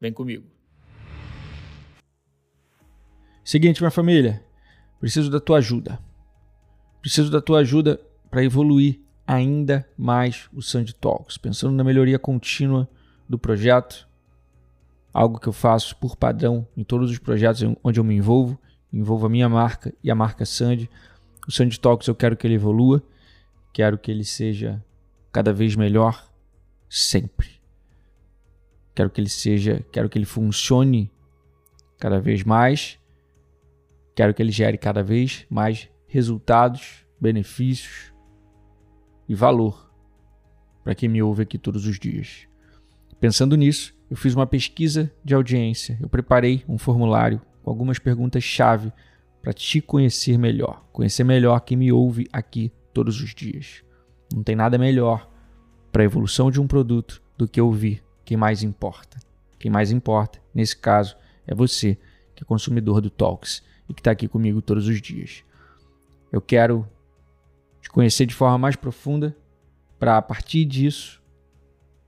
Vem comigo. Seguinte, minha família, preciso da tua ajuda. Preciso da tua ajuda para evoluir ainda mais o Sandy Talks, pensando na melhoria contínua do projeto, algo que eu faço por padrão em todos os projetos onde eu me envolvo, envolvo a minha marca e a marca Sandy. O Sandy Talks eu quero que ele evolua, quero que ele seja cada vez melhor sempre. Quero que ele seja, quero que ele funcione cada vez mais. Quero que ele gere cada vez mais resultados, benefícios e valor para quem me ouve aqui todos os dias. Pensando nisso, eu fiz uma pesquisa de audiência. Eu preparei um formulário com algumas perguntas-chave para te conhecer melhor, conhecer melhor quem me ouve aqui todos os dias. Não tem nada melhor para a evolução de um produto do que ouvir quem mais importa. Quem mais importa, nesse caso, é você, que é consumidor do Talks e que está aqui comigo todos os dias. Eu quero te conhecer de forma mais profunda para, a partir disso,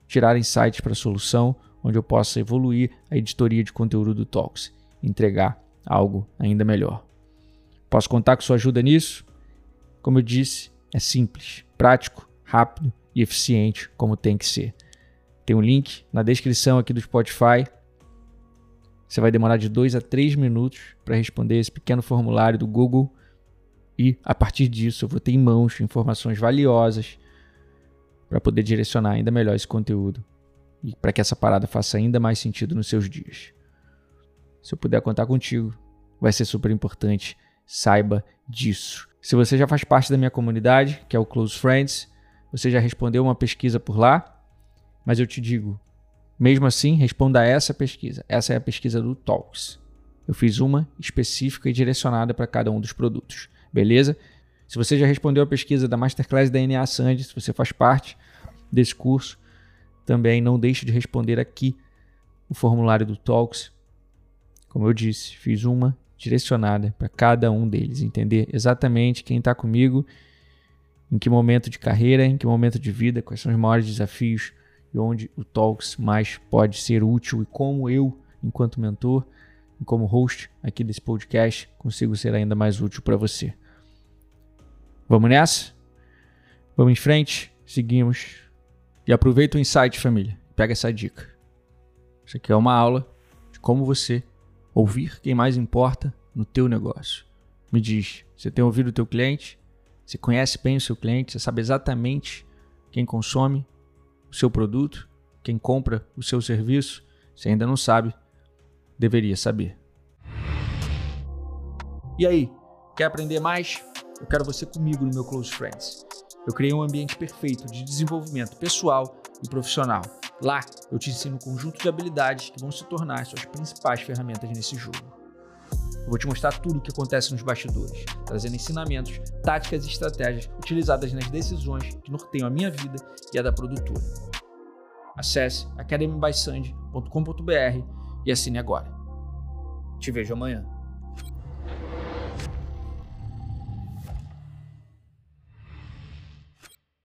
tirar insights para a solução onde eu possa evoluir a editoria de conteúdo do Talks e entregar algo ainda melhor. Posso contar com sua ajuda nisso? Como eu disse, é simples, prático, rápido e eficiente, como tem que ser. Tem um link na descrição aqui do Spotify. Você vai demorar de 2 a 3 minutos para responder esse pequeno formulário do Google. E a partir disso eu vou ter em mãos informações valiosas para poder direcionar ainda melhor esse conteúdo e para que essa parada faça ainda mais sentido nos seus dias. Se eu puder contar contigo, vai ser super importante. Saiba disso. Se você já faz parte da minha comunidade, que é o Close Friends, você já respondeu uma pesquisa por lá, mas eu te digo, mesmo assim, responda a essa pesquisa. Essa é a pesquisa do Talks. Eu fiz uma específica e direcionada para cada um dos produtos. Beleza? Se você já respondeu a pesquisa da Masterclass da NA Sandy, se você faz parte desse curso, também não deixe de responder aqui o formulário do Talks. Como eu disse, fiz uma direcionada para cada um deles, entender exatamente quem está comigo, em que momento de carreira, em que momento de vida, quais são os maiores desafios e onde o Talks mais pode ser útil e como eu, enquanto mentor e como host aqui desse podcast, consigo ser ainda mais útil para você. Vamos nessa? Vamos em frente, seguimos. E aproveita o insight, família. Pega essa dica. Isso aqui é uma aula de como você ouvir quem mais importa no teu negócio. Me diz, você tem ouvido o teu cliente? Você conhece bem o seu cliente? Você sabe exatamente quem consome o seu produto, quem compra o seu serviço, se ainda não sabe, deveria saber. E aí, quer aprender mais? Eu quero você comigo no meu Close Friends. Eu criei um ambiente perfeito de desenvolvimento pessoal e profissional. Lá, eu te ensino um conjunto de habilidades que vão se tornar suas principais ferramentas nesse jogo. Eu vou te mostrar tudo o que acontece nos bastidores, trazendo ensinamentos, táticas e estratégias utilizadas nas decisões que norteiam a minha vida e a da produtora. Acesse academybysand.com.br e assine agora. Te vejo amanhã.